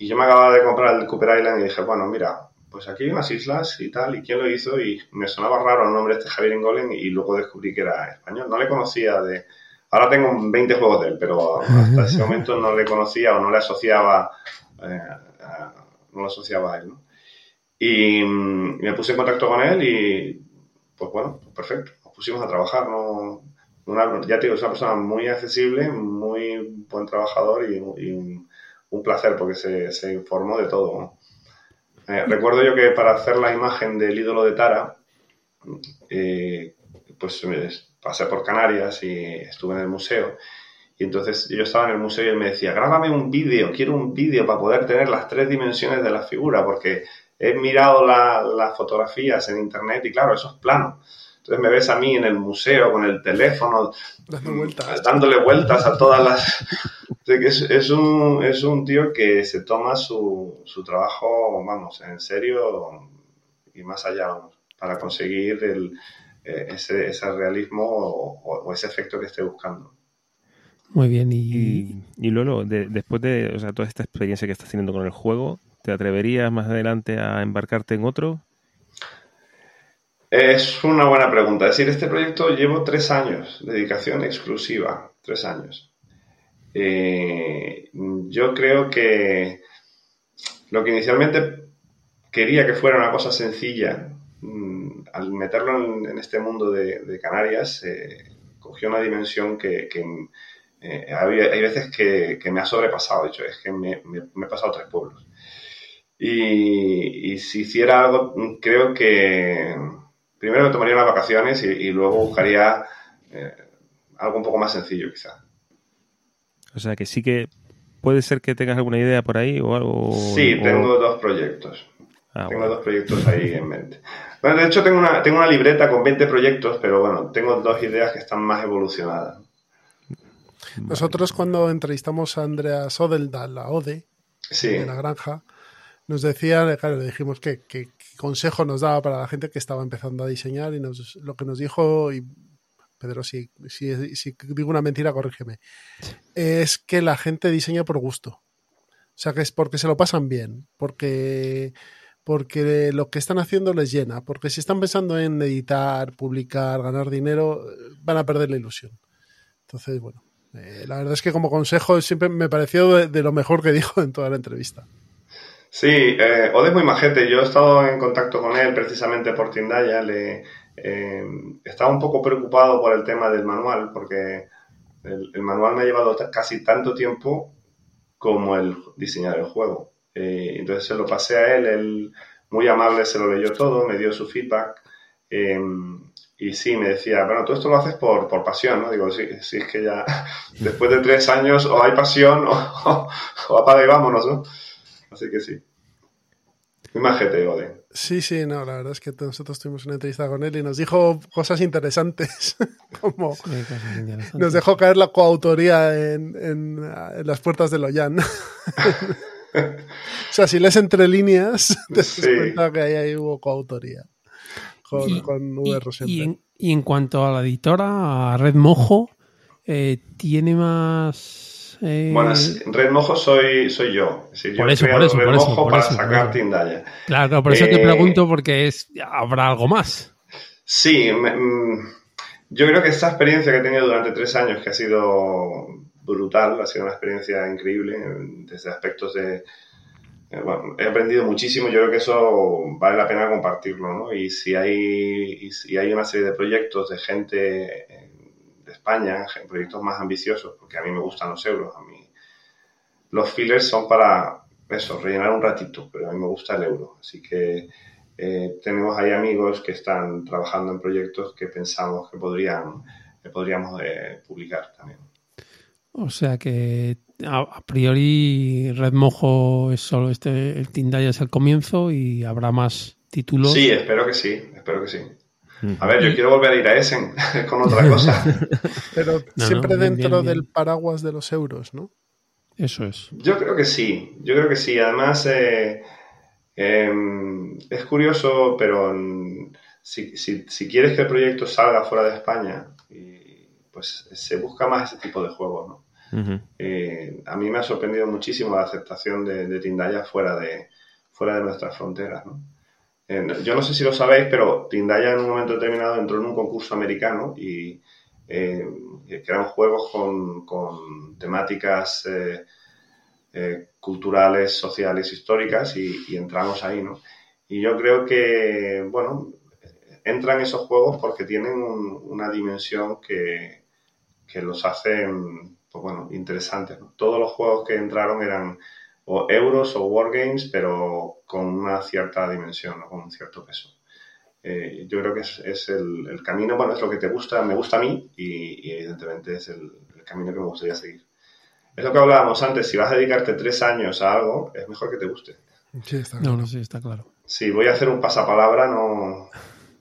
y yo me acababa de comprar el Cooper Island y dije, bueno, mira, pues aquí hay unas islas y tal, ¿y quién lo hizo? Y me sonaba raro el nombre de este Javier Ingolen y luego descubrí que era español. No le conocía de... Ahora tengo 20 juegos de él, pero hasta ese momento no le conocía o no le asociaba, eh, no lo asociaba a él, ¿no? Y, me puse en contacto con él y, pues bueno, pues perfecto, nos pusimos a trabajar, ¿no? ya te digo, es una persona muy accesible, muy buen trabajador y, y un placer porque se, informó de todo. Eh, recuerdo yo que para hacer la imagen del ídolo de Tara, eh, pues pasé por Canarias y estuve en el museo. Y entonces yo estaba en el museo y él me decía, grábame un vídeo, quiero un vídeo para poder tener las tres dimensiones de la figura, porque he mirado las fotografías en internet y claro, eso es plano. Entonces me ves a mí en el museo con el teléfono, dándole vueltas a todas las... Es, es, un, es un tío que se toma su, su trabajo, vamos, en serio y más allá, para conseguir el, eh, ese, ese, realismo o, ese efecto que esté buscando. Muy bien, y, y, Lolo, después de o sea, toda esta experiencia que estás teniendo con el juego, ¿te atreverías más adelante a embarcarte en otro? Es una buena pregunta. Es decir, este proyecto llevo tres años, dedicación exclusiva, tres años. Eh, yo creo que lo que inicialmente quería que fuera una cosa sencilla, mm, al meterlo en, este mundo de, Canarias, eh, cogió una dimensión que, eh, hay veces que, me ha sobrepasado. De hecho, es que me, he pasado tres pueblos. Y, y si hiciera algo, creo que primero me tomaría unas vacaciones y, luego buscaría eh, algo un poco más sencillo, quizá. O sea que sí que puede ser que tengas alguna idea por ahí o algo. Sí, tengo dos proyectos. Ah, tengo dos proyectos ahí en mente. Bueno, de hecho tengo una, tengo una libreta con 20 proyectos, pero bueno, tengo dos ideas que están más evolucionadas. Nosotros cuando entrevistamos a Andrea Sodelda, la ODE, de la granja, nos decía, claro, le dijimos que, consejo nos daba para la gente que estaba empezando a diseñar y nos, lo que nos dijo, y Pedro, si, si, si digo una mentira, corrígeme, es que la gente diseña por gusto. O sea, que es porque se lo pasan bien, porque, porque lo que están haciendo les llena, porque si están pensando en editar, publicar, ganar dinero, van a perder la ilusión. Entonces, bueno, eh, la verdad es que como consejo siempre me pareció de lo mejor que dijo en toda la entrevista. Sí, eh, Ode es muy majete. Yo he estado en contacto con él precisamente por Tindaya. Le, eh, estaba un poco preocupado por el tema del manual, porque el, manual me ha llevado casi tanto tiempo como el diseñar el juego. Eh, entonces se lo pasé a él, él muy amable se lo leyó todo, me dio su feedback. Eh, y sí, me decía, bueno, tú esto lo haces por, por pasión, ¿no? Digo, sí, es que ya después de tres años o hay pasión o, o, apaga y vámonos, ¿no? Así que sí. Muy majete, Ode. Sí, sí, no, la verdad es que nosotros tuvimos una entrevista con él y nos dijo cosas interesantes, como Sí, cosas interesantes. nos dejó caer la coautoría en, en, en las puertas de Loyan. o sea, si lees entre líneas, te das Sí. cuenta que ahí, ahí hubo coautoría con, Y- con y- V. y, Rosenberg. en, y en cuanto a la editora, a Red Mojo, eh, tiene más. Eh, Bueno, Red Mojo soy, soy yo. Es decir, yo Por he eso, creado por eso, Red por eso, Mojo por para eso, sacar. Tindaya. Claro, por eso te Eh, pregunto, porque es habrá algo más. Sí, me- mm, yo creo que esta experiencia que he tenido durante tres años, que ha sido brutal, ha sido una experiencia increíble, desde aspectos de... eh, bueno, he aprendido muchísimo, yo creo que eso vale la pena compartirlo, ¿no? Y si hay, y si hay una serie de proyectos de gente eh, España, gen- proyectos más ambiciosos, porque a mí me gustan los euros, a mí los fillers son para eso, rellenar un ratito, pero a mí me gusta el euro, así que eh, tenemos ahí amigos que están trabajando en proyectos que pensamos que podrían que podríamos eh, publicar también. O sea que a, a priori Red Mojo es solo este, el Tindaya es el comienzo y habrá más títulos. Sí, espero que sí, espero que sí. A ver, yo quiero volver a ir a Essen con otra cosa. Pero No, siempre no, bien, dentro bien, del paraguas de los euros, ¿no? Eso es. Yo creo que sí, yo creo que sí. Además, eh, em, es curioso, pero mm, si, si- si quieres que el proyecto salga fuera de España, y, pues se busca más ese tipo de juegos, ¿no? Eh, a mí me ha sorprendido muchísimo la aceptación de, de Tindaya fuera de, fuera de nuestras fronteras. ¿no? Yo no sé si lo sabéis, pero Tindaya en un momento determinado entró en un concurso americano y eh, eran juegos con, con temáticas eh, eh, culturales, sociales, históricas y, entramos ahí. ¿no? Y yo creo que, bueno, entran esos juegos porque tienen un- una dimensión que, que los hacen pues bueno, interesantes. Todos los juegos que entraron eran o euros o wargames, pero con una cierta dimensión, ¿no? con un cierto peso. Eh, yo creo que es, es el, el camino, bueno, es lo que te gusta, me gusta a mí y, y evidentemente es el, el camino que me gustaría seguir. Es lo que hablábamos antes, si vas a dedicarte tres años a algo, es mejor que te guste. Sí, está No, no, sí, está claro. Si voy a hacer un pasapalabra, no,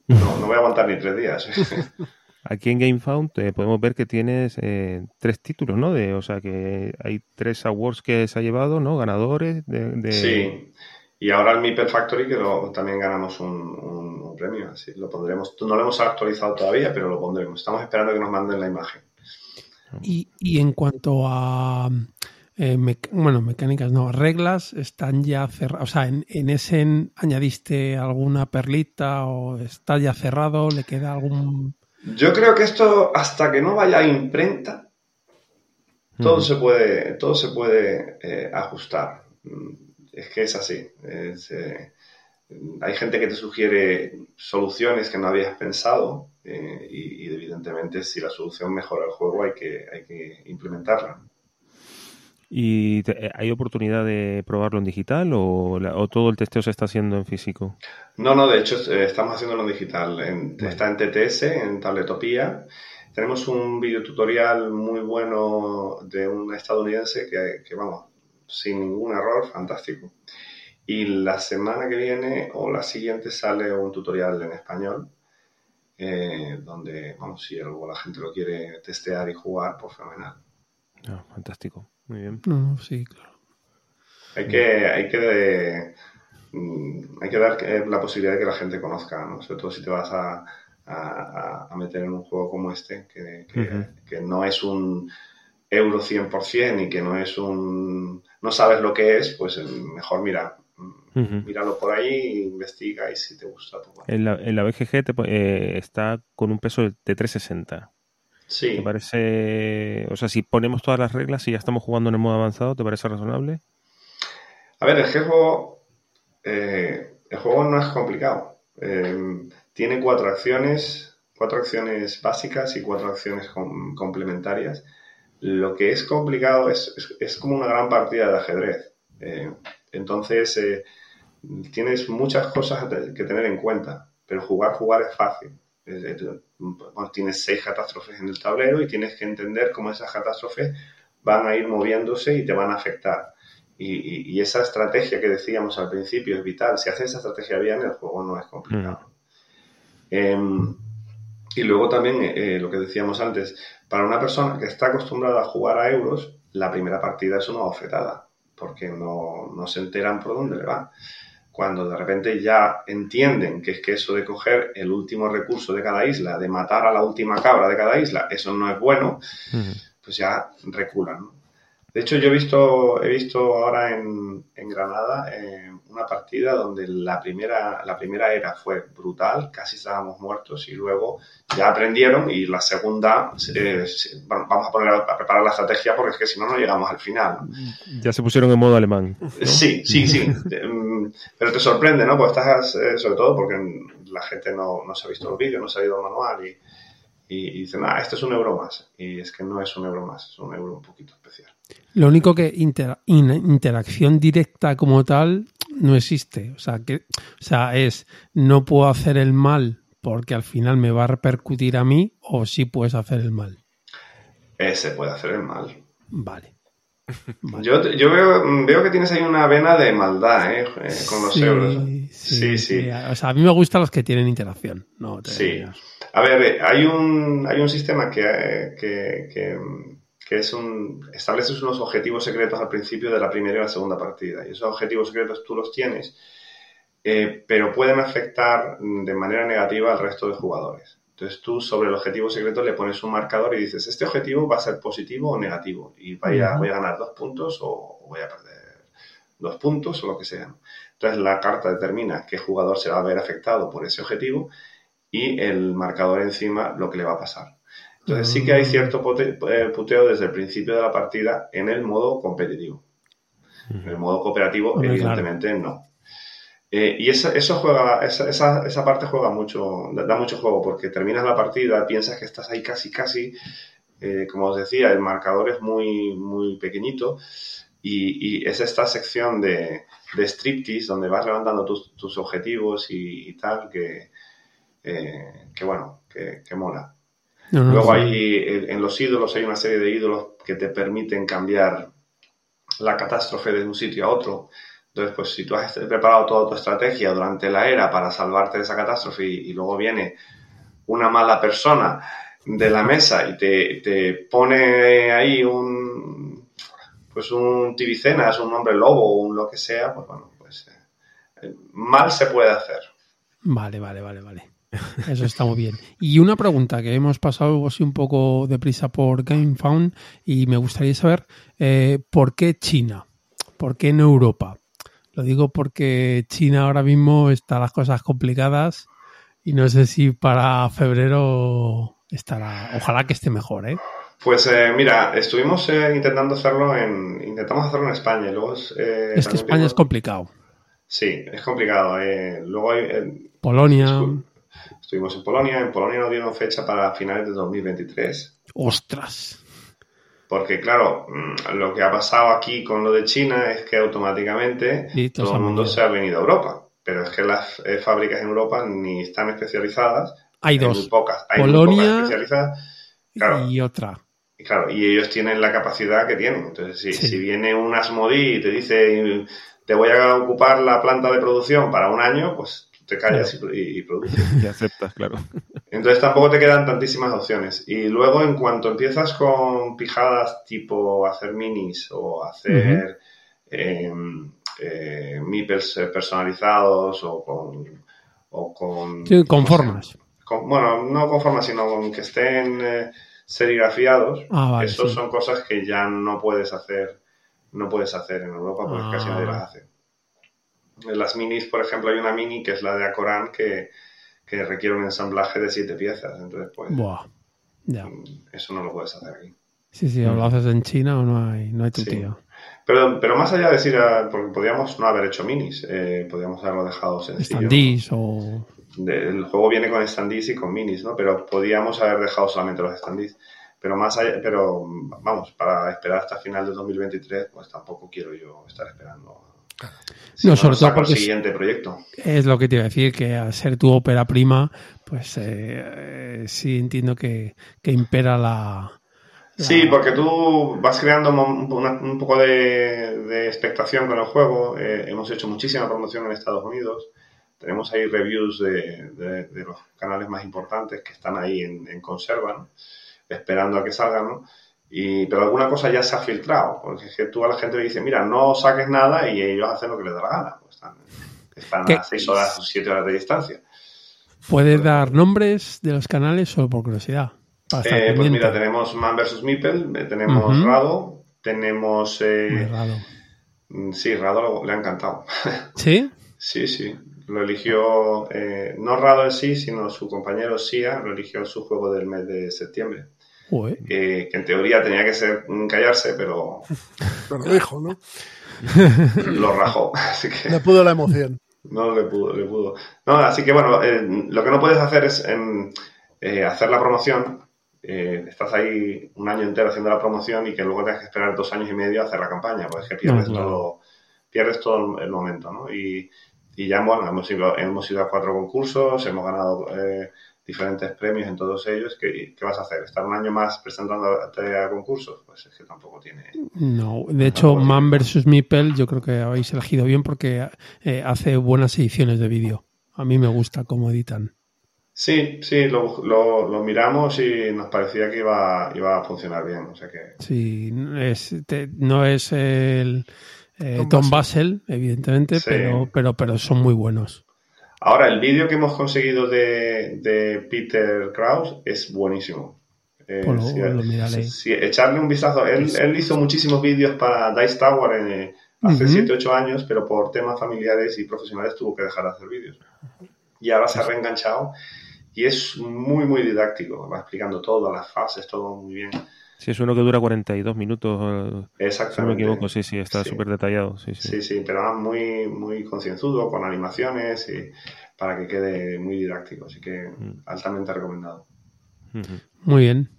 no, no voy a aguantar ni tres días. Aquí en GameFound eh, podemos ver que tienes eh, tres títulos, ¿no? De, o sea, que hay tres awards que se ha llevado, ¿no? Ganadores de... de- Sí, y ahora el Meeple Factory que lo, también ganamos un, un- un premio, así lo pondremos. No lo hemos actualizado todavía, pero lo pondremos. Estamos esperando que nos manden la imagen. Y, y en cuanto a eh, mec- bueno, mecánicas, no, reglas están ya cerradas. O sea, en, en ese añadiste alguna perlita o está ya cerrado, le queda algún. Yo creo que esto, hasta que no vaya a imprenta, todo se puede, todo se puede eh, ajustar. Mm, Es que es así. Es, eh, hay gente que te sugiere soluciones que no habías pensado eh, y, y evidentemente si la solución mejora el juego hay que, hay que implementarla. ¿Y te- eh, hay oportunidad de probarlo en digital o, la- o todo el testeo se está haciendo en físico? No, no, de hecho eh, estamos haciéndolo en digital. En- Vale. Está en TTS, en Tabletopía. Tenemos un videotutorial muy bueno de un estadounidense que, que, vamos, sin ningún error, fantástico. Y la semana que viene o la siguiente sale un tutorial en español eh, donde, vamos, si algo la gente lo quiere testear y jugar, pues fenomenal. Ah, fantástico, muy bien. No, no, sí, claro. Hay que, hay que, mm, hay que dar eh, la posibilidad de que la gente conozca, ¿no? Sobre todo si te vas a, a- a meter en un juego como este, que, que- no es un euro 100% y que no es un... no sabes lo que es, pues eh, mejor mira, Ujú. míralo por ahí, investiga y si te gusta, pues bueno. En la, en la BGG te po- eh, está con un peso de 360. Sí, ¿Te parece, o sea, si ponemos todas las reglas y ya estamos jugando en el modo avanzado, ¿te parece razonable? A ver, el juego, eh, el juego no es complicado. Eh, tiene cuatro acciones, cuatro acciones básicas y cuatro acciones com- complementarias. Lo que es complicado es, es- es como una gran partida de ajedrez. Eh, entonces, eh, tienes muchas cosas que tener en cuenta, pero jugar, jugar es fácil. Tienes seis catástrofes en el tablero y tienes que entender cómo esas catástrofes van a ir moviéndose y te van a afectar. Y, esa estrategia que decíamos al principio es vital. Si haces esa estrategia bien, el juego no es complicado. Mm. Em, y luego también eh, lo que decíamos antes, para una persona que está acostumbrada a jugar a euros, la primera partida es una bofetada, porque no, no se enteran por dónde le va. Cuando de repente ya entienden que es que eso de coger el último recurso de cada isla, de matar a la última cabra de cada isla, eso no es bueno, pues ya reculan. De hecho, yo he visto, he visto ahora en, en Granada eh, una partida donde la primera, la primera era fue brutal, casi estábamos muertos y luego ya aprendieron y la segunda eh, vamos a poner a, preparar la estrategia porque es que si no no llegamos al final. Ya se pusieron en modo alemán. Sí, sí, sí. Pero te sorprende, ¿no? Pues estás, eh, sobre todo porque la gente no, no se ha visto el vídeo, no se ha ido el manual y, y, dicen, ah, esto es un euro más. Y es que no es un euro más, es un euro un poquito especial. Lo único que interacción directa como tal no existe. O sea, que, o sea, es no puedo hacer el mal porque al final me va a repercutir a mí o sí puedes hacer el mal. Ese puede hacer el mal. Vale. Yo, yo veo, veo, que tienes ahí una vena de maldad ¿eh? eh con los euros. Sí, sí, O sea, a mí me gustan los que tienen interacción. No sí. A ver, eh, hay un, hay un sistema que, que, que, es un... Estableces unos objetivos secretos al principio de la primera y la segunda partida. Y esos objetivos secretos tú los tienes, pero pueden afectar de manera negativa al resto de jugadores. Entonces tú sobre el objetivo secreto le pones un marcador y dices, este objetivo va a ser positivo o negativo y vaya, voy a ganar dos puntos o voy a perder dos puntos o lo que sea. Entonces la carta determina qué jugador se va a ver afectado por ese objetivo y el marcador encima lo que le va a pasar. Entonces sí que hay cierto eh, puteo desde el principio de la partida en el modo competitivo. En el modo cooperativo, evidentemente no. Eh, y eso, eso juega, esa, esa, esa, parte juega mucho, da mucho juego, porque terminas la partida, piensas que estás ahí casi, casi, eh, como os decía, el marcador es muy, muy pequeñito, y, y es esta sección de, de striptease donde vas levantando tus, tus objetivos y, tal, que, eh, que bueno, que, que mola. Luego hay, en los ídolos hay una serie de ídolos que te permiten cambiar la catástrofe de un sitio a otro. Entonces, pues si tú has preparado toda tu estrategia durante la era para salvarte de esa catástrofe y, luego viene una mala persona de la mesa y te, pone ahí un pues un tibicenas, un hombre lobo un lo que sea, pues bueno, pues eh, mal se puede hacer. Vale, vale, vale, vale. Eso está muy bien. Y una pregunta que hemos pasado así un poco deprisa por GameFound y me gustaría saber eh, ¿por qué China? ¿Por qué no Europa? Lo digo porque China ahora mismo está las cosas complicadas y no sé si para febrero estará. Ojalá que esté mejor, ¿eh? Pues eh, mira, estuvimos eh, intentando hacerlo en intentamos hacerlo en España. Luego eh, es que España es complicado. Sí, es complicado. luego hay Polonia. Estuvimos en Polonia. En Polonia nos dieron fecha para finales de 2023. Ostras. Porque, claro, mm, lo que ha pasado aquí con lo de China es que automáticamente todo el mundo se ha venido a Europa. Pero es que las eh, fábricas en Europa ni están especializadas. Hay, dos. Muy pocas. Hay Polonia especializadas. y otra. Y claro, y ellos tienen la capacidad que tienen. Entonces, si, si viene un Asmodi y te dice, te voy a ocupar la planta de producción para un año, pues te callas y, produces. Y aceptas, claro. Entonces tampoco te quedan tantísimas opciones. Y luego en cuanto empiezas con pijadas tipo hacer minis o hacer eh, mipels personalizados o con... O con, con formas. bueno, no con formas, sino con que estén eh, serigrafiados. Ah, Esos son cosas que ya no puedes hacer no puedes hacer en Europa porque casi nadie las hace. Las minis, por ejemplo, hay una mini que es la de Acorán que, requiere un ensamblaje de siete piezas. Entonces, pues. Buah. Ya. Mm, eso no lo puedes hacer aquí. Sí, sí, o lo haces en China o no hay, no hay tu tío. Pero, pero más allá de decir, ah, porque podríamos no haber hecho minis, eh, podríamos haberlo dejado sencillo. Standees o. el juego viene con standees y con minis, ¿no? Pero podríamos haber dejado solamente los standees. Pero más allá, pero vamos, para esperar hasta final de 2023, pues tampoco quiero yo estar esperando Si No, no, sobre todo el porque es- siguiente proyecto. Es lo que te iba a decir, que al ser tu ópera prima, pues eh, eh, sí entiendo que, que impera la... la- Sí, porque tú vas creando una- un poco de, de expectación con el juego. Eh, hemos hecho muchísima promoción en Estados Unidos. Tenemos ahí reviews de, de- de los canales más importantes que están ahí en, en conserva, ¿no? esperando a que salgan. ¿no? Y, pero alguna cosa ya se ha filtrado, porque es que tú a la gente le dices, mira, no saques nada y ellos hacen lo que les da la gana. Pues están están a 6 horas o 7 horas de distancia. ¿Puedes dar nombres de los canales solo por curiosidad? Eh, pues mira, tenemos Man vs. Meeple, eh, tenemos. Rado, tenemos... eh, raro. Mm, Sí, Rado lo- le ha encantado. ¿Sí? Sí, sí. Lo eligió, eh, no Rado en sí, sino su compañero Sia, lo eligió en su juego del mes de septiembre. Que en teoría tenía que ser callarse, pero Pero lo dijo, ¿no? lo rajó. Así que Le pudo la emoción. no le pudo, le pudo. No, así que bueno, eh, lo que no puedes hacer es em, eh, hacer la promoción. eh, estás ahí un año entero haciendo la promoción y que luego tengas que esperar dos años y medio a hacer la campaña, pues es que pierdes No, claro. todo, pierdes todo el momento, ¿no? Y, y ya, bueno, hemos ido, hemos ido a cuatro concursos, hemos ganado eh, diferentes premios en todos ellos. ¿Qué, ¿Qué vas a hacer? ¿Estar un año más presentándote a concursos? Pues es que tampoco tiene... No, de hecho, Man vs. Meeple yo creo que habéis elegido bien porque eh, hace buenas ediciones de vídeo. A mí me gusta cómo editan. Sí, sí, lo, lo, lo miramos y nos parecía que iba, iba a funcionar bien. O sea que Sí, es, te- no es el eh, Tom Tom Basel, evidentemente, Sí. pero, pero, pero son muy buenos. Ahora, el vídeo que hemos conseguido de, de Peter Kraus es buenísimo. Eh, Pues lo- sí, lo sí, echarle un vistazo. Él, él hizo muchísimos vídeos para Dice Tower en, hace Ujú. 7 8 años, pero por temas familiares y profesionales tuvo que dejar de hacer vídeos. Y ahora se ha reenganchado y es muy, muy didáctico. Va explicando todo, las fases, todo muy bien. Sí, es uno que dura 42 minutos, eh, si no me Exactamente. equivoco. Sí, sí, está Sí. súper detallado. Sí, sí. Sí, sí, pero muy, muy concienzudo, con animaciones y para que quede muy didáctico. Así que Mm. altamente recomendado. Muy bien.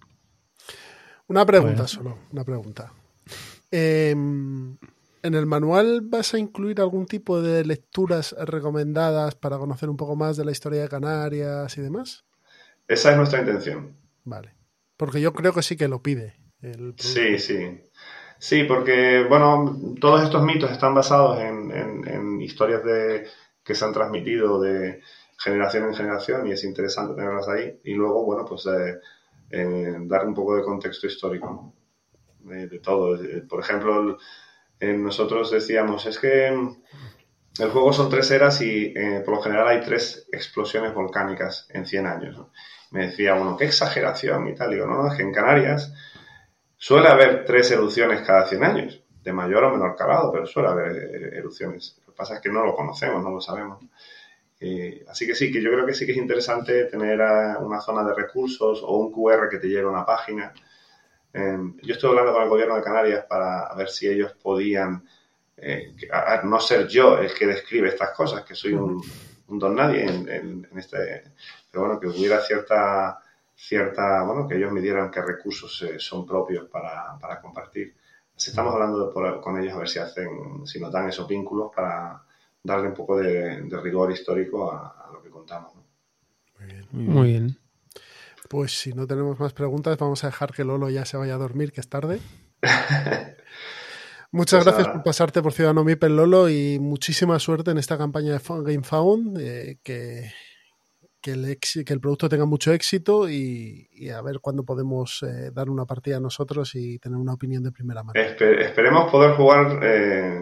Una pregunta Bueno. solo, una pregunta. Em, ¿En el manual vas a incluir algún tipo de lecturas recomendadas para conocer un poco más de la historia de Canarias y demás? Esa es nuestra intención. Vale. Porque yo creo que sí que lo pide. el. Sí, sí. Sí, porque, bueno, todos estos mitos están basados en, en- en historias de, que se han transmitido de generación en generación y es interesante tenerlas ahí. Y luego, bueno, pues eh, eh, dar un poco de contexto histórico ¿no? de, de todo. Por ejemplo, el- eh, nosotros decíamos, es que mm, el juego son tres eras y eh, por lo general hay tres explosiones volcánicas en 100 años. ¿no? Me decía uno, qué exageración y tal. Digo, no, no, es que en Canarias suele haber tres erupciones cada 100 años, de mayor o menor calado, pero suele haber eh, erupciones. Lo que pasa es que no lo conocemos, no lo sabemos. Eh, así que sí, que yo creo que sí que es interesante tener una zona de recursos o un QR que te lleve a una página. Eh, yo estoy hablando con el gobierno de Canarias para ver si ellos podían, eh, no ser yo el que describe estas cosas, que soy un, un don nadie en, en- en este, pero bueno, que hubiera cierta, cierta, bueno, que ellos me dieran qué recursos eh, son propios para, para compartir. Así estamos hablando de por- con ellos a ver si hacen, si nos dan esos vínculos para darle un poco de, de rigor histórico a, a lo que contamos. ¿no? Muy bien. Pues si no tenemos más preguntas, vamos a dejar que Lolo ya se vaya a dormir, que es tarde. Muchas Pues gracias por pasarte por Ciudadano Mipel, Lolo, y muchísima suerte en esta campaña de Fun- Game Found. eh, que, que, el exi- que el producto tenga mucho éxito y, y a ver cuándo podemos eh, dar una partida nosotros y tener una opinión de primera mano. Espe- esperemos poder jugar eh,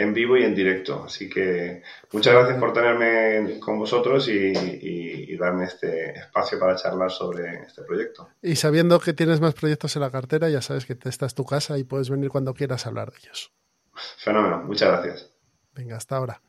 en vivo y en directo. Así que muchas gracias por tenerme con vosotros y, y- y darme este espacio para charlar sobre este proyecto. Y sabiendo que tienes más proyectos en la cartera, ya sabes que esta es tu casa y puedes venir cuando quieras a hablar de ellos. Fenómeno, muchas gracias. Venga, hasta ahora.